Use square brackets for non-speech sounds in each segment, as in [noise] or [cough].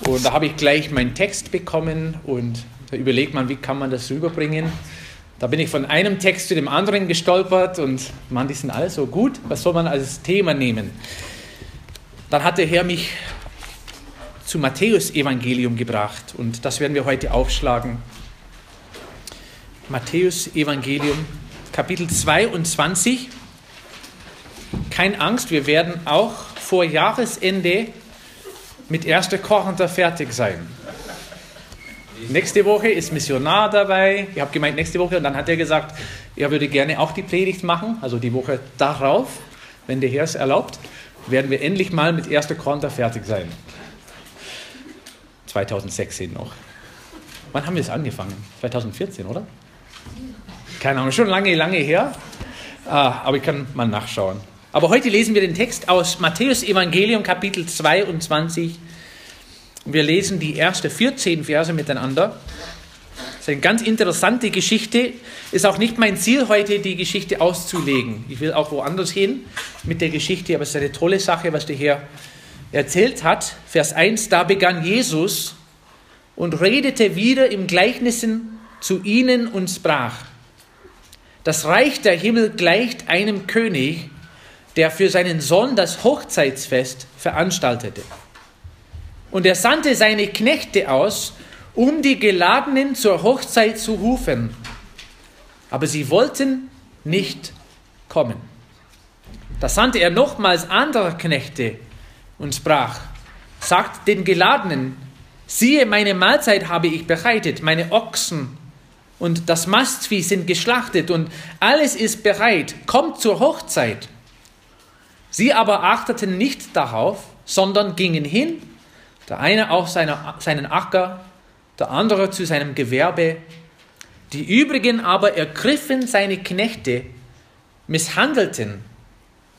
Und da habe ich gleich meinen Text bekommen und da überlegt man, wie kann man das rüberbringen. Da bin ich von einem Text zu dem anderen gestolpert und man, die sind alle so gut. Was soll man als Thema nehmen? Dann hat der Herr mich zum Matthäus-Evangelium gebracht und das werden wir heute aufschlagen. Matthäus-Evangelium, Kapitel 22. Keine Angst, wir werden auch vor Jahresende mit 1. Korinther fertig sein. Nächste Woche ist Missionar dabei. Ich habe gemeint, nächste Woche. Und dann hat er gesagt, er würde gerne auch die Predigt machen. Also die Woche darauf, wenn der Herr es erlaubt, werden wir endlich mal mit 1. Korinther fertig sein. 2016 noch. Wann haben wir es angefangen? 2014, oder? Keine Ahnung, schon lange, lange her. Ah, aber ich kann mal nachschauen. Aber heute lesen wir den Text aus Matthäus Evangelium Kapitel 22 wir lesen die ersten 14 Verse miteinander. Das ist eine ganz interessante Geschichte. Ist auch nicht mein Ziel heute, die Geschichte auszulegen. Ich will auch woanders hin mit der Geschichte, aber es ist eine tolle Sache, was der Herr erzählt hat. Vers 1, da begann Jesus und redete wieder im Gleichnissen zu ihnen und sprach, das Reich der Himmel gleicht einem König, der für seinen Sohn das Hochzeitsfest veranstaltete. Und er sandte seine Knechte aus, um die Geladenen zur Hochzeit zu rufen. Aber sie wollten nicht kommen. Da sandte er nochmals andere Knechte und sprach, sagt den Geladenen, siehe, meine Mahlzeit habe ich bereitet, meine Ochsen und das Mastvieh sind geschlachtet und alles ist bereit, kommt zur Hochzeit. Sie aber achteten nicht darauf, sondern gingen hin der eine auf seine, seinen Acker, der andere zu seinem Gewerbe. Die übrigen aber ergriffen seine Knechte, misshandelten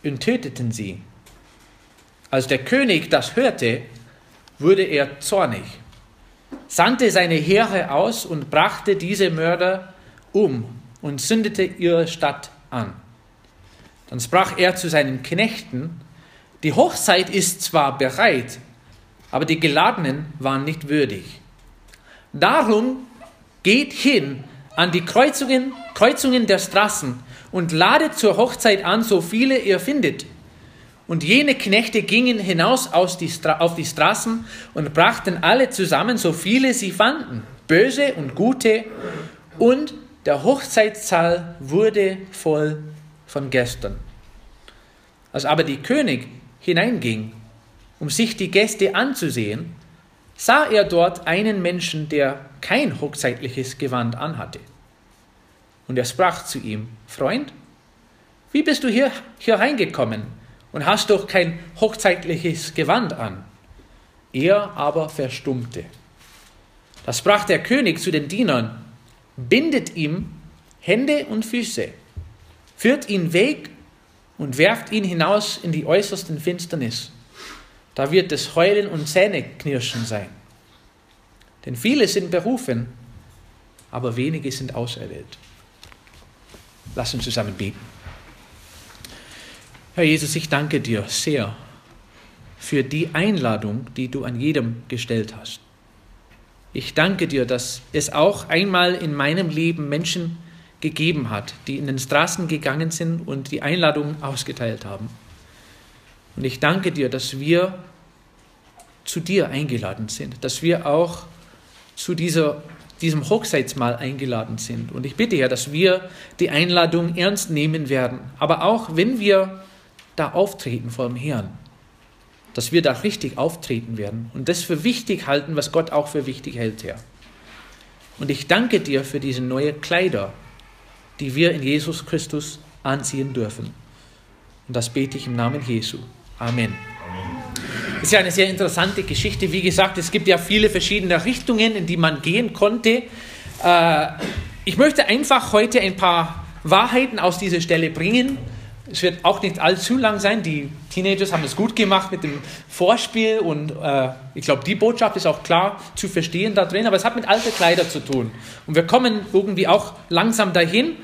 und töteten sie. Als der König das hörte, wurde er zornig, sandte seine Heere aus und brachte diese Mörder um und zündete ihre Stadt an. Dann sprach er zu seinen Knechten, die Hochzeit ist zwar bereit, aber die Geladenen waren nicht würdig. Darum geht hin an die Kreuzungen, Kreuzungen der Straßen und ladet zur Hochzeit an, so viele ihr findet. Und jene Knechte gingen hinaus die auf die Straßen und brachten alle zusammen, so viele sie fanden, böse und gute, und der Hochzeitssaal wurde voll von Gästen. Als aber die König hineinging, um sich die Gäste anzusehen, sah er dort einen Menschen, der kein hochzeitliches Gewand anhatte. Und er sprach zu ihm, Freund, wie bist du hier, hier reingekommen und hast doch kein hochzeitliches Gewand an? Er aber verstummte. Da sprach der König zu den Dienern, bindet ihm Hände und Füße, führt ihn weg und werft ihn hinaus in die äußersten Finsternis. Da wird es Heulen und Zähneknirschen sein. Denn viele sind berufen, aber wenige sind auserwählt. Lass uns zusammen beten. Herr Jesus, ich danke dir sehr für die Einladung, die du an jedem gestellt hast. Ich danke dir, dass es auch einmal in meinem Leben Menschen gegeben hat, die in den Straßen gegangen sind und die Einladung ausgeteilt haben. Und ich danke dir, dass wir zu dir eingeladen sind, dass wir auch zu dieser, diesem Hochzeitsmahl eingeladen sind. Und ich bitte ja, dass wir die Einladung ernst nehmen werden. Aber auch wenn wir da auftreten vor dem Herrn, dass wir da richtig auftreten werden und das für wichtig halten, was Gott auch für wichtig hält, Herr. Und ich danke dir für diese neuen Kleider, die wir in Jesus Christus anziehen dürfen. Und das bete ich im Namen Jesu. Amen. Das ist ja eine sehr interessante Geschichte. Wie gesagt, es gibt ja viele verschiedene Richtungen, in die man gehen konnte. Äh, ich möchte einfach heute ein paar Wahrheiten aus dieser Stelle bringen. Es wird auch nicht allzu lang sein. Die Teenagers haben es gut gemacht mit dem Vorspiel und äh, ich glaube, die Botschaft ist auch klar zu verstehen da drin, aber es hat mit alten Kleidern zu tun. Und wir kommen irgendwie auch langsam dahin.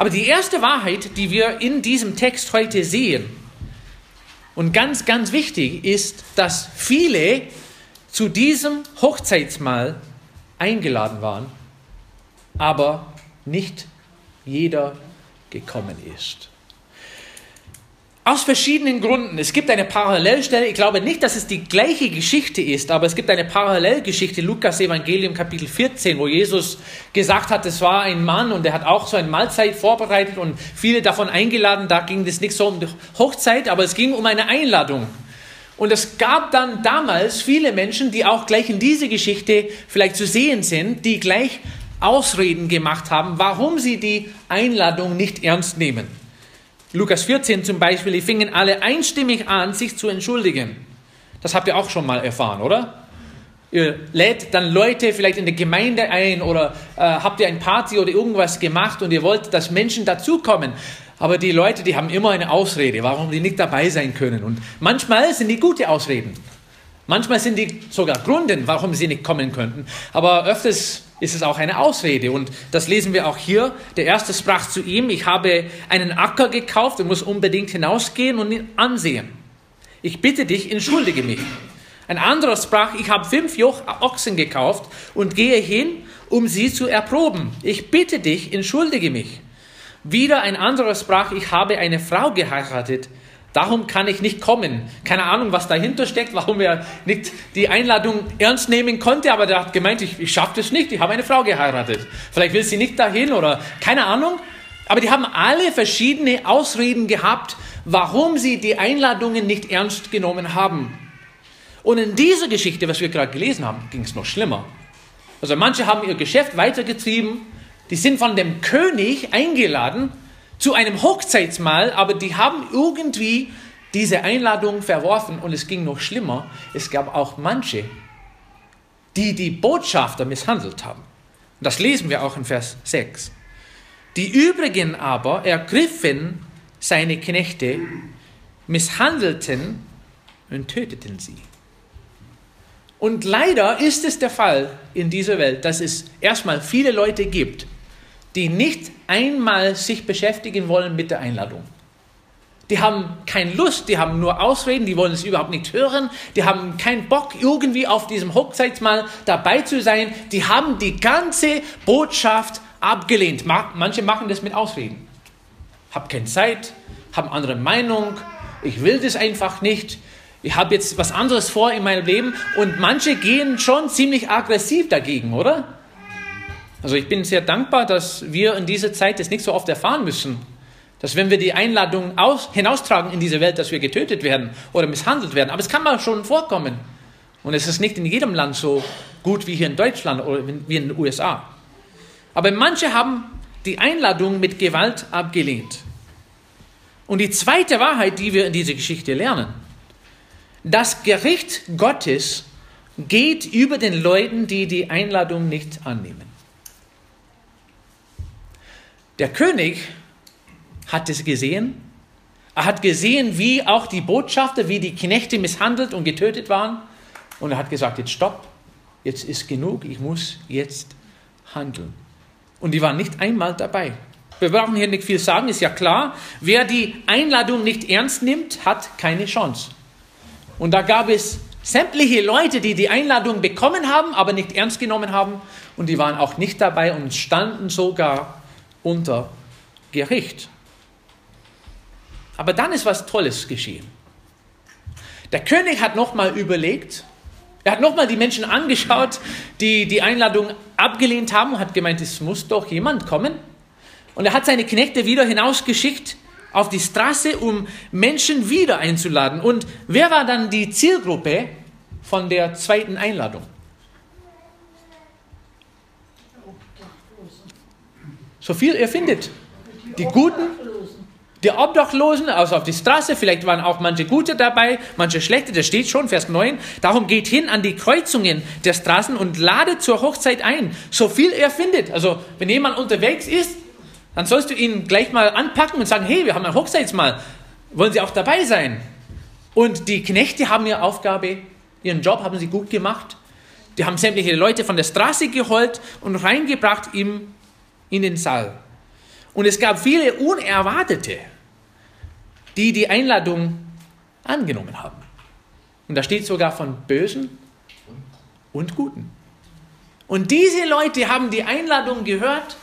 Aber die erste Wahrheit, die wir in diesem Text heute sehen, und ganz, ganz wichtig ist, dass viele zu diesem Hochzeitsmahl eingeladen waren, aber nicht jeder gekommen ist. Aus verschiedenen Gründen. Es gibt eine Parallelstelle. Ich glaube nicht, dass es die gleiche Geschichte ist, aber es gibt eine Parallelgeschichte, Lukas Evangelium Kapitel 14, wo Jesus gesagt hat, es war ein Mann und er hat auch so eine Mahlzeit vorbereitet und viele davon eingeladen. Da ging es nicht so um die Hochzeit, aber es ging um eine Einladung. Und es gab dann damals viele Menschen, die auch gleich in diese Geschichte vielleicht zu sehen sind, die gleich Ausreden gemacht haben, warum sie die Einladung nicht ernst nehmen. Lukas 14 zum Beispiel, die fingen alle einstimmig an, sich zu entschuldigen. Das habt ihr auch schon mal erfahren, oder? Ihr lädt dann Leute vielleicht in der Gemeinde ein oder äh, habt ihr ein Party oder irgendwas gemacht und ihr wollt, dass Menschen dazukommen. Aber die Leute, die haben immer eine Ausrede, warum die nicht dabei sein können. Und manchmal sind die gute Ausreden. Manchmal sind die sogar Gründe, warum sie nicht kommen könnten. Aber öfters ist es auch eine Ausrede. Und das lesen wir auch hier. Der erste sprach zu ihm, ich habe einen Acker gekauft und muss unbedingt hinausgehen und ihn ansehen. Ich bitte dich, entschuldige mich. Ein anderer sprach, ich habe fünf Joch Ochsen gekauft und gehe hin, um sie zu erproben. Ich bitte dich, entschuldige mich. Wieder ein anderer sprach, ich habe eine Frau geheiratet Darum kann ich nicht kommen. Keine Ahnung, was dahinter steckt, warum er nicht die Einladung ernst nehmen konnte, aber er hat gemeint, ich, ich schaffe das nicht, ich habe eine Frau geheiratet. Vielleicht will sie nicht dahin oder keine Ahnung. Aber die haben alle verschiedene Ausreden gehabt, warum sie die Einladungen nicht ernst genommen haben. Und in dieser Geschichte, was wir gerade gelesen haben, ging es noch schlimmer. Also manche haben ihr Geschäft weitergetrieben, die sind von dem König eingeladen zu einem Hochzeitsmahl, aber die haben irgendwie diese Einladung verworfen und es ging noch schlimmer. Es gab auch manche, die die Botschafter misshandelt haben. Das lesen wir auch in Vers 6. Die übrigen aber ergriffen seine Knechte, misshandelten und töteten sie. Und leider ist es der Fall in dieser Welt, dass es erstmal viele Leute gibt, die nicht einmal sich beschäftigen wollen mit der Einladung. Die haben keine Lust, die haben nur Ausreden, die wollen es überhaupt nicht hören, die haben keinen Bock, irgendwie auf diesem Hochzeitsmahl dabei zu sein. Die haben die ganze Botschaft abgelehnt. Manche machen das mit Ausreden. Hab keine Zeit, haben andere Meinung, ich will das einfach nicht. Ich habe jetzt was anderes vor in meinem Leben und manche gehen schon ziemlich aggressiv dagegen, oder? Also ich bin sehr dankbar, dass wir in dieser Zeit das nicht so oft erfahren müssen. Dass wenn wir die Einladung aus, hinaustragen in diese Welt, dass wir getötet werden oder misshandelt werden. Aber es kann mal schon vorkommen. Und es ist nicht in jedem Land so gut wie hier in Deutschland oder wie in den USA. Aber manche haben die Einladung mit Gewalt abgelehnt. Und die zweite Wahrheit, die wir in dieser Geschichte lernen, das Gericht Gottes geht über den Leuten, die die Einladung nicht annehmen. Der König hat es gesehen. Er hat gesehen, wie auch die Botschafter, wie die Knechte misshandelt und getötet waren. Und er hat gesagt, jetzt stopp, jetzt ist genug, ich muss jetzt handeln. Und die waren nicht einmal dabei. Wir brauchen hier nicht viel sagen, ist ja klar. Wer die Einladung nicht ernst nimmt, hat keine Chance. Und da gab es sämtliche Leute, die die Einladung bekommen haben, aber nicht ernst genommen haben. Und die waren auch nicht dabei und standen sogar unter Gericht. Aber dann ist was Tolles geschehen. Der König hat nochmal überlegt, er hat nochmal die Menschen angeschaut, die die Einladung abgelehnt haben hat gemeint, es muss doch jemand kommen. Und er hat seine Knechte wieder hinausgeschickt auf die Straße, um Menschen wieder einzuladen. Und wer war dann die Zielgruppe von der zweiten Einladung? So viel ihr findet. Die Guten, die Obdachlosen, also auf die Straße, vielleicht waren auch manche Gute dabei, manche Schlechte, das steht schon, Vers 9. Darum geht hin an die Kreuzungen der Straßen und ladet zur Hochzeit ein, so viel er findet. Also, wenn jemand unterwegs ist, dann sollst du ihn gleich mal anpacken und sagen, hey, wir haben ein Hochzeitsmahl, wollen Sie auch dabei sein? Und die Knechte haben ihre Aufgabe, ihren Job haben sie gut gemacht. Die haben sämtliche Leute von der Straße geholt und reingebracht ihm in den Saal. Und es gab viele Unerwartete, die die Einladung angenommen haben. Und da steht sogar von bösen und Guten. Und diese Leute haben die Einladung gehört,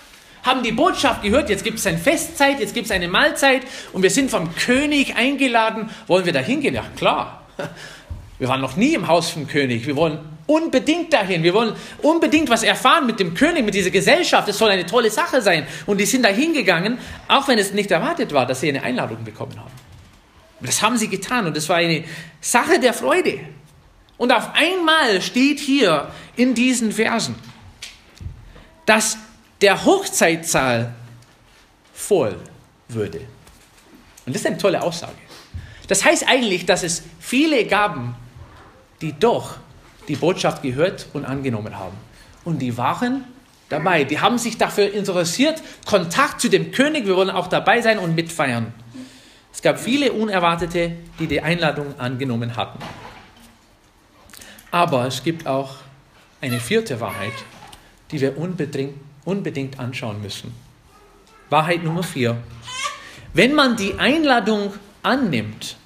haben die Botschaft gehört, jetzt gibt es eine Festzeit, jetzt gibt es eine Mahlzeit und wir sind vom König eingeladen. Wollen wir da hingehen? Ja, klar. Wir waren noch nie im Haus vom König. Wir wollen unbedingt dahin. Wir wollen unbedingt was erfahren mit dem König, mit dieser Gesellschaft. Es soll eine tolle Sache sein. Und die sind da hingegangen, auch wenn es nicht erwartet war, dass sie eine Einladung bekommen haben. Das haben sie getan und es war eine Sache der Freude. Und auf einmal steht hier in diesen Versen, dass der Hochzeitssaal voll würde. Und das ist eine tolle Aussage. Das heißt eigentlich, dass es viele gaben, die doch die Botschaft gehört und angenommen haben. Und die waren dabei. Die haben sich dafür interessiert, Kontakt zu dem König, wir wollen auch dabei sein und mitfeiern. Es gab viele Unerwartete, die die Einladung angenommen hatten. Aber es gibt auch eine vierte Wahrheit, die wir unbedingt, unbedingt anschauen müssen. Wahrheit Nummer vier. Wenn man die Einladung annimmt,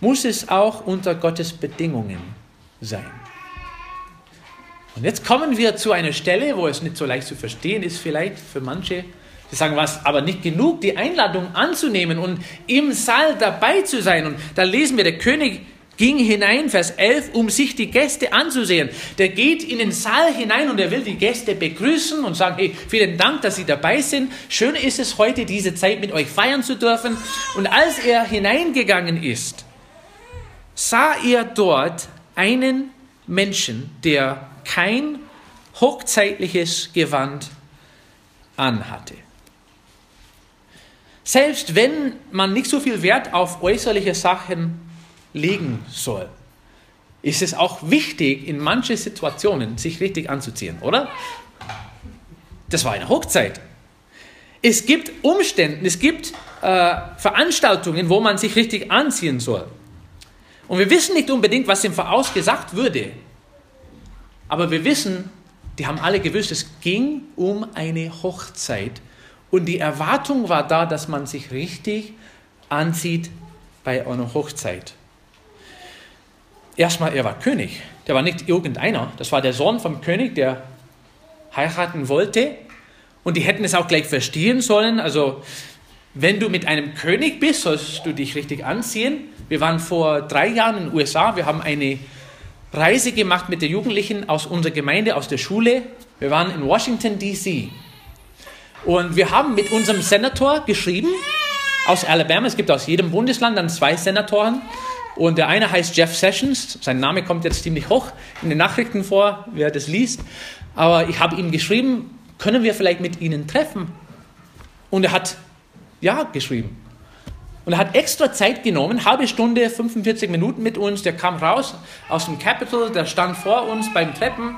muss es auch unter Gottes Bedingungen sein. Und jetzt kommen wir zu einer Stelle, wo es nicht so leicht zu verstehen ist, vielleicht für manche. Sie sagen, was, aber nicht genug, die Einladung anzunehmen und im Saal dabei zu sein. Und da lesen wir, der König ging hinein, Vers 11, um sich die Gäste anzusehen. Der geht in den Saal hinein und er will die Gäste begrüßen und sagen, hey, vielen Dank, dass Sie dabei sind. Schön ist es heute, diese Zeit mit euch feiern zu dürfen. Und als er hineingegangen ist, sah er dort einen Menschen, der kein hochzeitliches Gewand anhatte. Selbst wenn man nicht so viel Wert auf äußerliche Sachen legen soll, ist es auch wichtig, in manchen Situationen sich richtig anzuziehen, oder? Das war eine Hochzeit. Es gibt Umstände, es gibt äh, Veranstaltungen, wo man sich richtig anziehen soll. Und wir wissen nicht unbedingt, was im Voraus gesagt würde. Aber wir wissen, die haben alle gewusst, es ging um eine Hochzeit. Und die Erwartung war da, dass man sich richtig anzieht bei einer Hochzeit. Erstmal, er war König. Der war nicht irgendeiner. Das war der Sohn vom König, der heiraten wollte. Und die hätten es auch gleich verstehen sollen. Also, wenn du mit einem König bist, sollst du dich richtig anziehen. Wir waren vor drei Jahren in den USA. Wir haben eine Reise gemacht mit den Jugendlichen aus unserer Gemeinde, aus der Schule. Wir waren in Washington, D.C. Und wir haben mit unserem Senator geschrieben aus Alabama. Es gibt aus jedem Bundesland dann zwei Senatoren. Und der eine heißt Jeff Sessions. Sein Name kommt jetzt ziemlich hoch in den Nachrichten vor, wer das liest. Aber ich habe ihm geschrieben, können wir vielleicht mit Ihnen treffen? Und er hat ja geschrieben. Und er hat extra Zeit genommen, halbe Stunde, 45 Minuten mit uns. Der kam raus aus dem Capitol, der stand vor uns beim Treppen.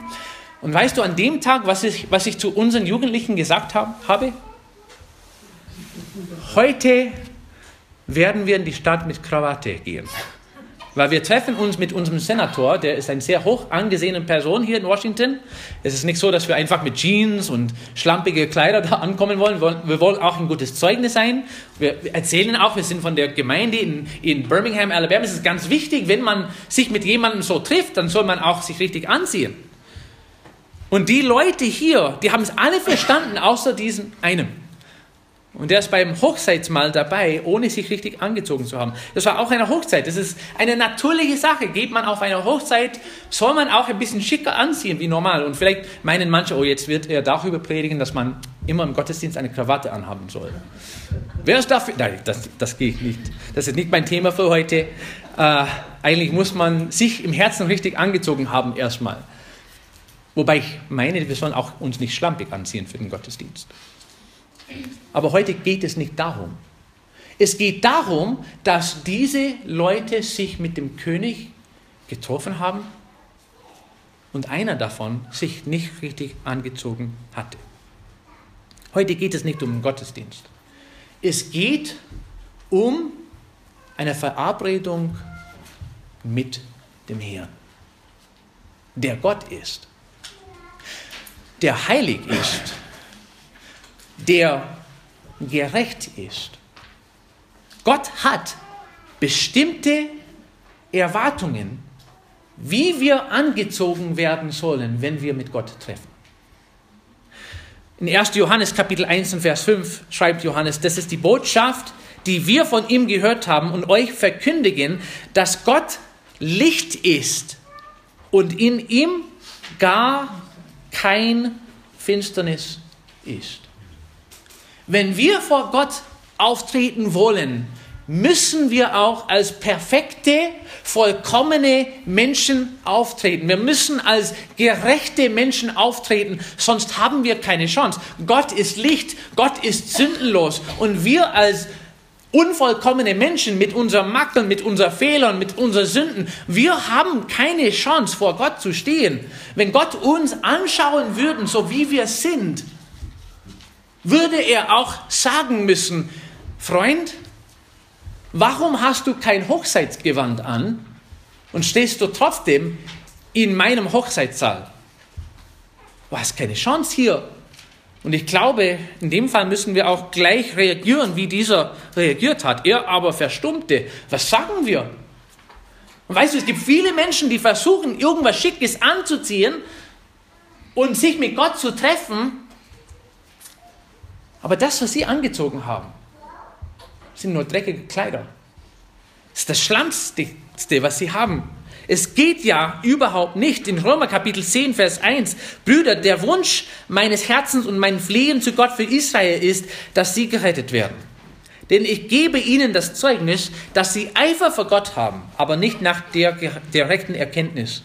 Und weißt du, an dem Tag, was ich, was ich zu unseren Jugendlichen gesagt hab, habe? Heute werden wir in die Stadt mit Krawatte gehen. Weil wir treffen uns mit unserem Senator, der ist eine sehr hoch angesehene Person hier in Washington. Es ist nicht so, dass wir einfach mit Jeans und schlampige Kleider da ankommen wollen. Wir wollen auch ein gutes Zeugnis sein. Wir erzählen auch, wir sind von der Gemeinde in, in Birmingham, Alabama. Es ist ganz wichtig, wenn man sich mit jemandem so trifft, dann soll man auch sich richtig anziehen. Und die Leute hier, die haben es alle verstanden, außer diesen einen. Und der ist beim Hochzeitsmahl dabei, ohne sich richtig angezogen zu haben. Das war auch eine Hochzeit. Das ist eine natürliche Sache. Geht man auf eine Hochzeit, soll man auch ein bisschen schicker anziehen wie normal. Und vielleicht meinen manche, oh, jetzt wird er darüber predigen, dass man immer im Gottesdienst eine Krawatte anhaben soll. Wer ist dafür? Nein, das, das geht nicht. Das ist nicht mein Thema für heute. Äh, eigentlich muss man sich im Herzen richtig angezogen haben erstmal. Wobei ich meine, wir sollen auch uns nicht schlampig anziehen für den Gottesdienst. Aber heute geht es nicht darum. Es geht darum, dass diese Leute sich mit dem König getroffen haben und einer davon sich nicht richtig angezogen hatte. Heute geht es nicht um den Gottesdienst. Es geht um eine Verabredung mit dem Herrn, der Gott ist, der heilig ist der gerecht ist. Gott hat bestimmte Erwartungen wie wir angezogen werden sollen, wenn wir mit Gott treffen. In 1. Johannes Kapitel 1 und Vers 5 schreibt Johannes, das ist die Botschaft, die wir von ihm gehört haben und euch verkündigen, dass Gott Licht ist und in ihm gar kein Finsternis ist. Wenn wir vor Gott auftreten wollen, müssen wir auch als perfekte, vollkommene Menschen auftreten. Wir müssen als gerechte Menschen auftreten, sonst haben wir keine Chance. Gott ist Licht, Gott ist sündenlos und wir als unvollkommene Menschen mit unseren Makeln, mit unseren Fehlern, mit unseren Sünden, wir haben keine Chance vor Gott zu stehen. Wenn Gott uns anschauen würde, so wie wir sind, würde er auch sagen müssen, Freund, warum hast du kein Hochzeitsgewand an und stehst du trotzdem in meinem Hochzeitssaal? Du hast keine Chance hier. Und ich glaube, in dem Fall müssen wir auch gleich reagieren, wie dieser reagiert hat. Er aber verstummte. Was sagen wir? Und weißt du, es gibt viele Menschen, die versuchen, irgendwas Schickes anzuziehen und sich mit Gott zu treffen. Aber das, was sie angezogen haben, sind nur dreckige Kleider. Das ist das Schlammste, was sie haben. Es geht ja überhaupt nicht. In Römer Kapitel 10, Vers 1, Brüder, der Wunsch meines Herzens und mein Flehen zu Gott für Israel ist, dass sie gerettet werden. Denn ich gebe ihnen das Zeugnis, dass sie Eifer vor Gott haben, aber nicht nach der direkten Erkenntnis.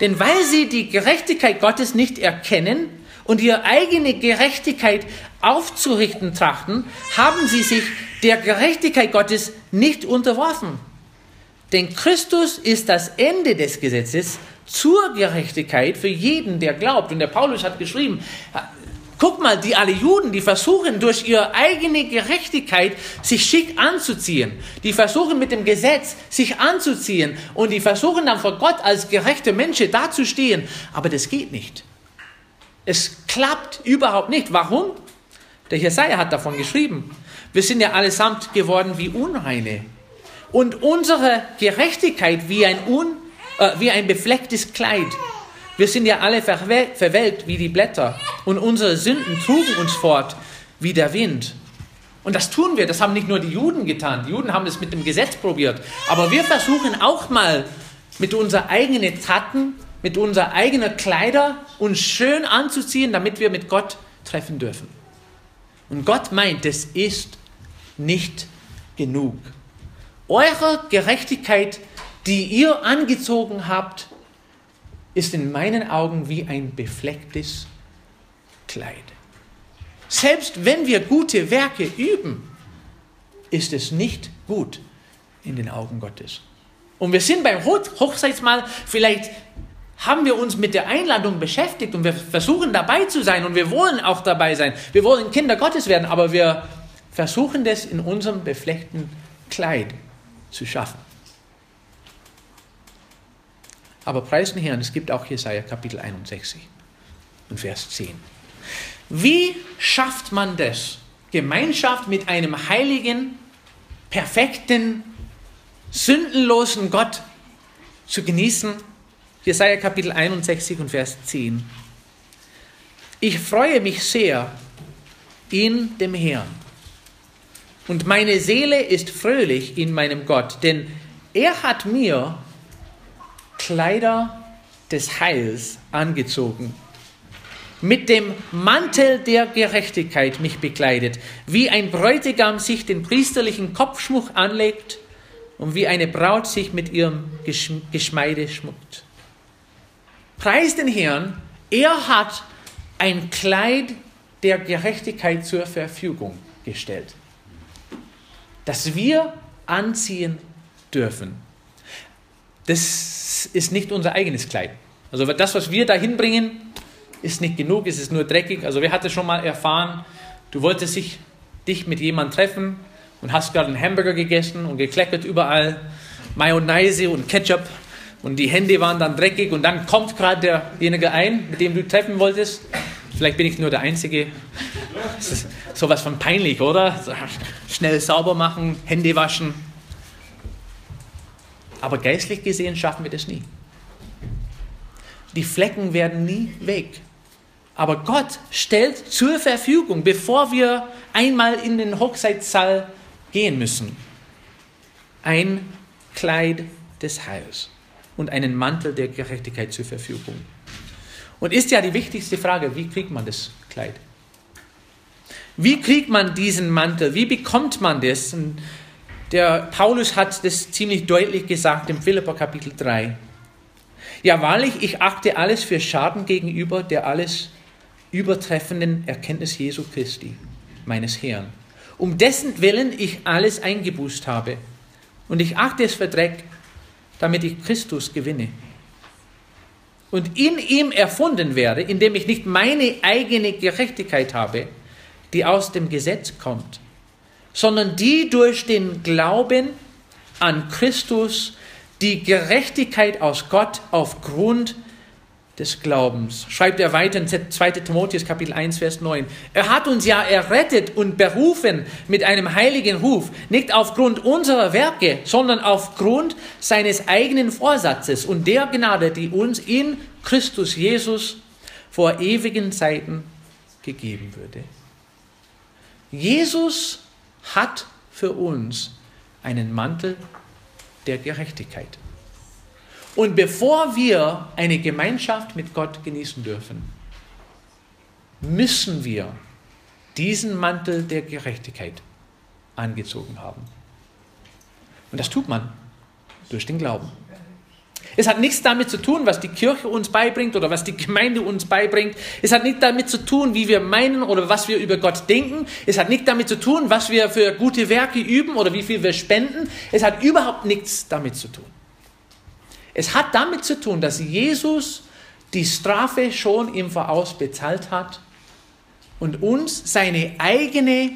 Denn weil sie die Gerechtigkeit Gottes nicht erkennen und ihre eigene Gerechtigkeit aufzurichten trachten, haben sie sich der Gerechtigkeit Gottes nicht unterworfen. Denn Christus ist das Ende des Gesetzes zur Gerechtigkeit für jeden, der glaubt. Und der Paulus hat geschrieben, guck mal, die alle Juden, die versuchen durch ihre eigene Gerechtigkeit sich schick anzuziehen. Die versuchen mit dem Gesetz sich anzuziehen und die versuchen dann vor Gott als gerechte Menschen dazustehen. Aber das geht nicht. Es klappt überhaupt nicht. Warum? Der Jesaja hat davon geschrieben. Wir sind ja allesamt geworden wie Unreine. Und unsere Gerechtigkeit wie ein, un, äh, wie ein beflecktes Kleid. Wir sind ja alle verwelkt wie die Blätter. Und unsere Sünden trugen uns fort wie der Wind. Und das tun wir. Das haben nicht nur die Juden getan. Die Juden haben es mit dem Gesetz probiert. Aber wir versuchen auch mal mit unseren eigenen Taten, mit unseren eigenen Kleider uns schön anzuziehen, damit wir mit Gott treffen dürfen. Und Gott meint, das ist nicht genug. Eure Gerechtigkeit, die ihr angezogen habt, ist in meinen Augen wie ein beflecktes Kleid. Selbst wenn wir gute Werke üben, ist es nicht gut in den Augen Gottes. Und wir sind beim Hochzeitsmahl, vielleicht haben wir uns mit der Einladung beschäftigt und wir versuchen dabei zu sein und wir wollen auch dabei sein. Wir wollen Kinder Gottes werden, aber wir versuchen das in unserem befleckten Kleid zu schaffen. Aber preisen Herrn, es gibt auch Jesaja Kapitel 61 und Vers 10. Wie schafft man das? Gemeinschaft mit einem heiligen, perfekten, sündenlosen Gott zu genießen? Jesaja Kapitel 61 und Vers 10. Ich freue mich sehr in dem Herrn und meine Seele ist fröhlich in meinem Gott, denn er hat mir Kleider des Heils angezogen, mit dem Mantel der Gerechtigkeit mich bekleidet, wie ein Bräutigam sich den priesterlichen Kopfschmuck anlegt und wie eine Braut sich mit ihrem Geschmeide schmuckt. Preis den Herrn, er hat ein Kleid der Gerechtigkeit zur Verfügung gestellt das wir anziehen dürfen. Das ist nicht unser eigenes Kleid. Also das, was wir da hinbringen, ist nicht genug, es ist nur dreckig. Also wer hatte schon mal erfahren, du wolltest dich, dich mit jemandem treffen und hast gerade einen Hamburger gegessen und gekleckert überall, Mayonnaise und Ketchup und die Hände waren dann dreckig und dann kommt gerade derjenige ein, mit dem du treffen wolltest. Vielleicht bin ich nur der Einzige. Das ist sowas von peinlich, oder? Schnell sauber machen, Hände waschen. Aber geistlich gesehen schaffen wir das nie. die Flecken werden nie weg. Aber Gott stellt zur Verfügung, bevor wir einmal in den Hochzeitssaal gehen müssen, ein Kleid des Heils und einen Mantel der Gerechtigkeit zur Verfügung. Und ist ja die wichtigste Frage, wie kriegt man das Kleid? Wie kriegt man diesen Mantel? Wie bekommt man das? Und der Paulus hat das ziemlich deutlich gesagt im Philipper Kapitel 3. Ja, wahrlich, ich achte alles für Schaden gegenüber der alles übertreffenden Erkenntnis Jesu Christi, meines Herrn, um dessen Willen ich alles eingebüßt habe. Und ich achte es für Dreck, damit ich Christus gewinne. Und in ihm erfunden werde, indem ich nicht meine eigene Gerechtigkeit habe, die aus dem Gesetz kommt, sondern die durch den Glauben an Christus die Gerechtigkeit aus Gott aufgrund des Glaubens. Schreibt er weiter in 2. Timotheus Kapitel 1, Vers 9. Er hat uns ja errettet und berufen mit einem heiligen Ruf, nicht aufgrund unserer Werke, sondern aufgrund seines eigenen Vorsatzes und der Gnade, die uns in Christus Jesus vor ewigen Zeiten gegeben würde. Jesus hat für uns einen Mantel der Gerechtigkeit. Und bevor wir eine Gemeinschaft mit Gott genießen dürfen, müssen wir diesen Mantel der Gerechtigkeit angezogen haben. Und das tut man durch den Glauben. Es hat nichts damit zu tun, was die Kirche uns beibringt oder was die Gemeinde uns beibringt. Es hat nichts damit zu tun, wie wir meinen oder was wir über Gott denken. Es hat nichts damit zu tun, was wir für gute Werke üben oder wie viel wir spenden. Es hat überhaupt nichts damit zu tun. Es hat damit zu tun, dass Jesus die Strafe schon im Voraus bezahlt hat und uns seine eigene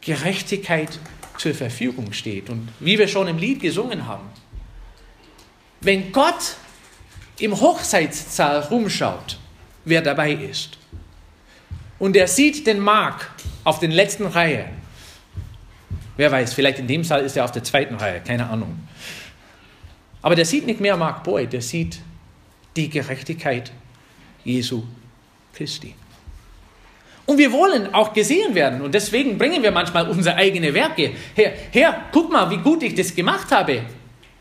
Gerechtigkeit zur Verfügung steht. Und wie wir schon im Lied gesungen haben, wenn Gott im Hochzeitssaal rumschaut, wer dabei ist, und er sieht den Mark auf den letzten Reihe, wer weiß, vielleicht in dem Saal ist er auf der zweiten Reihe, keine Ahnung. Aber der sieht nicht mehr Mark Boy, der sieht die Gerechtigkeit Jesu Christi. Und wir wollen auch gesehen werden und deswegen bringen wir manchmal unsere eigenen Werke. Herr, Herr, guck mal, wie gut ich das gemacht habe.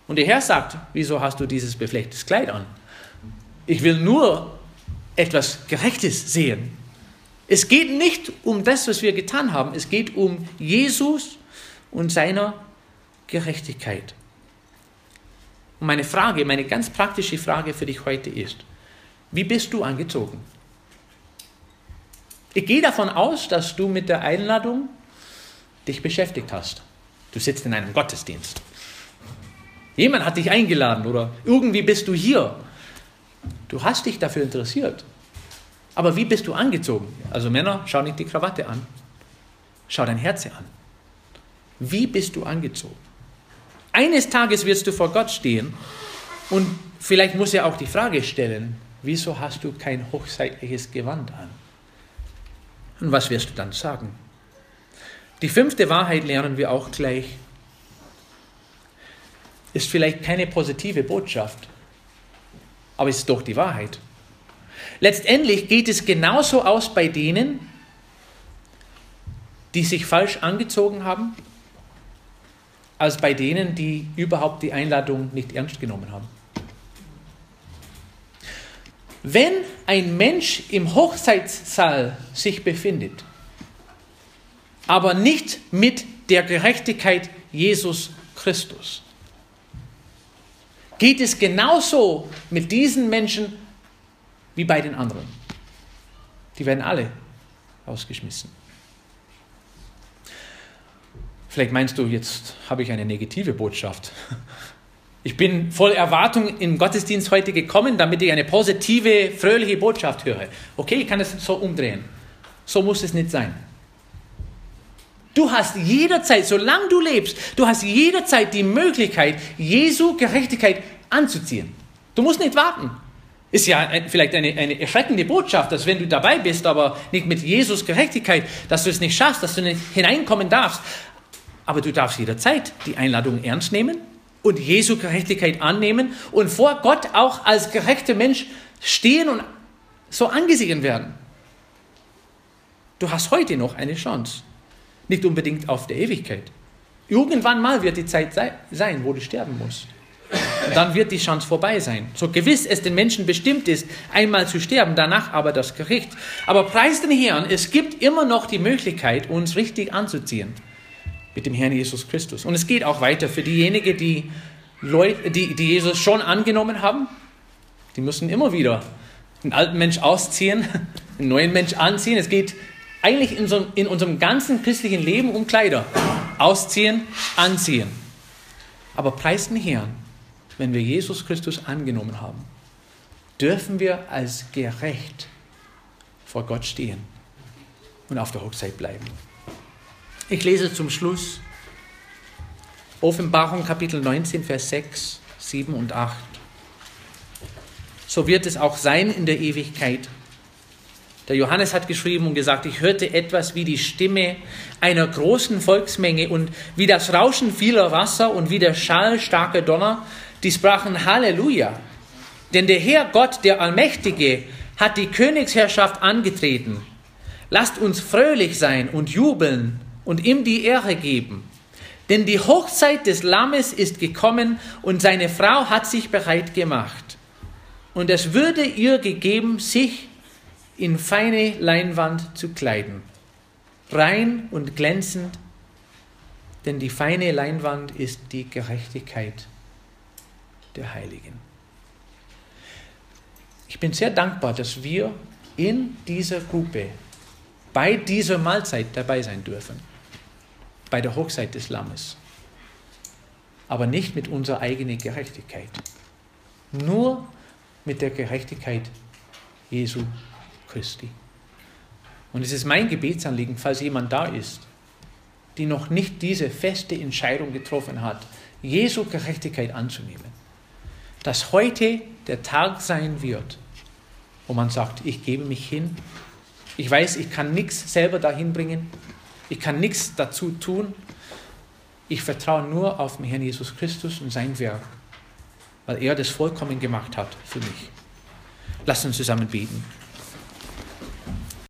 Und der Herr sagt, wieso hast du dieses beflecktes Kleid an? Ich will nur etwas Gerechtes sehen. Es geht nicht um das, was wir getan haben. Es geht um Jesus und seiner Gerechtigkeit. Und meine Frage, meine ganz praktische Frage für dich heute ist, wie bist du angezogen? Ich gehe davon aus, dass du mit der Einladung dich beschäftigt hast. Du sitzt in einem Gottesdienst. Jemand hat dich eingeladen oder irgendwie bist du hier. Du hast dich dafür interessiert. Aber wie bist du angezogen? Also Männer, schau nicht die Krawatte an. Schau dein Herz an. Wie bist du angezogen? Eines Tages wirst du vor Gott stehen und vielleicht muss er auch die Frage stellen, wieso hast du kein hochzeitliches Gewand an? Und was wirst du dann sagen? Die fünfte Wahrheit lernen wir auch gleich. Ist vielleicht keine positive Botschaft, aber es ist doch die Wahrheit. Letztendlich geht es genauso aus bei denen, die sich falsch angezogen haben als bei denen, die überhaupt die Einladung nicht ernst genommen haben. Wenn ein Mensch im Hochzeitssaal sich befindet, aber nicht mit der Gerechtigkeit Jesus Christus, geht es genauso mit diesen Menschen wie bei den anderen. Die werden alle ausgeschmissen. Vielleicht meinst du, jetzt habe ich eine negative Botschaft. Ich bin voll Erwartung im Gottesdienst heute gekommen, damit ich eine positive, fröhliche Botschaft höre. Okay, ich kann es so umdrehen. So muss es nicht sein. Du hast jederzeit, solange du lebst, du hast jederzeit die Möglichkeit, Jesu Gerechtigkeit anzuziehen. Du musst nicht warten. Ist ja vielleicht eine, eine erschreckende Botschaft, dass wenn du dabei bist, aber nicht mit Jesus Gerechtigkeit, dass du es nicht schaffst, dass du nicht hineinkommen darfst. Aber du darfst jederzeit die Einladung ernst nehmen und Jesu Gerechtigkeit annehmen und vor Gott auch als gerechter Mensch stehen und so angesehen werden. Du hast heute noch eine Chance. Nicht unbedingt auf der Ewigkeit. Irgendwann mal wird die Zeit sein, wo du sterben musst. Und dann wird die Chance vorbei sein. So gewiss es den Menschen bestimmt ist, einmal zu sterben, danach aber das Gericht. Aber preis den Herrn, es gibt immer noch die Möglichkeit, uns richtig anzuziehen mit dem Herrn Jesus Christus. Und es geht auch weiter für diejenigen, die, Leute, die, die Jesus schon angenommen haben. Die müssen immer wieder einen alten Mensch ausziehen, [laughs] einen neuen Mensch anziehen. Es geht eigentlich in, so, in unserem ganzen christlichen Leben um Kleider. Ausziehen, anziehen. Aber preis den Herrn, wenn wir Jesus Christus angenommen haben, dürfen wir als gerecht vor Gott stehen und auf der Hochzeit bleiben. Ich lese zum Schluss Offenbarung Kapitel 19, Vers 6, 7 und 8. So wird es auch sein in der Ewigkeit. Der Johannes hat geschrieben und gesagt, ich hörte etwas wie die Stimme einer großen Volksmenge und wie das Rauschen vieler Wasser und wie der Schall starker Donner, die sprachen Halleluja. Denn der Herr Gott, der Allmächtige, hat die Königsherrschaft angetreten. Lasst uns fröhlich sein und jubeln und ihm die Ehre geben. Denn die Hochzeit des Lammes ist gekommen und seine Frau hat sich bereit gemacht. Und es würde ihr gegeben, sich in feine Leinwand zu kleiden, rein und glänzend, denn die feine Leinwand ist die Gerechtigkeit der Heiligen. Ich bin sehr dankbar, dass wir in dieser Gruppe bei dieser Mahlzeit dabei sein dürfen bei der Hochzeit des Lammes. Aber nicht mit unserer eigenen Gerechtigkeit. Nur mit der Gerechtigkeit Jesu Christi. Und es ist mein Gebetsanliegen, falls jemand da ist, die noch nicht diese feste Entscheidung getroffen hat, Jesu Gerechtigkeit anzunehmen, dass heute der Tag sein wird, wo man sagt, ich gebe mich hin, ich weiß, ich kann nichts selber dahin bringen, ich kann nichts dazu tun. Ich vertraue nur auf den Herrn Jesus Christus und sein Werk, weil er das vollkommen gemacht hat für mich. Lasst uns zusammen beten.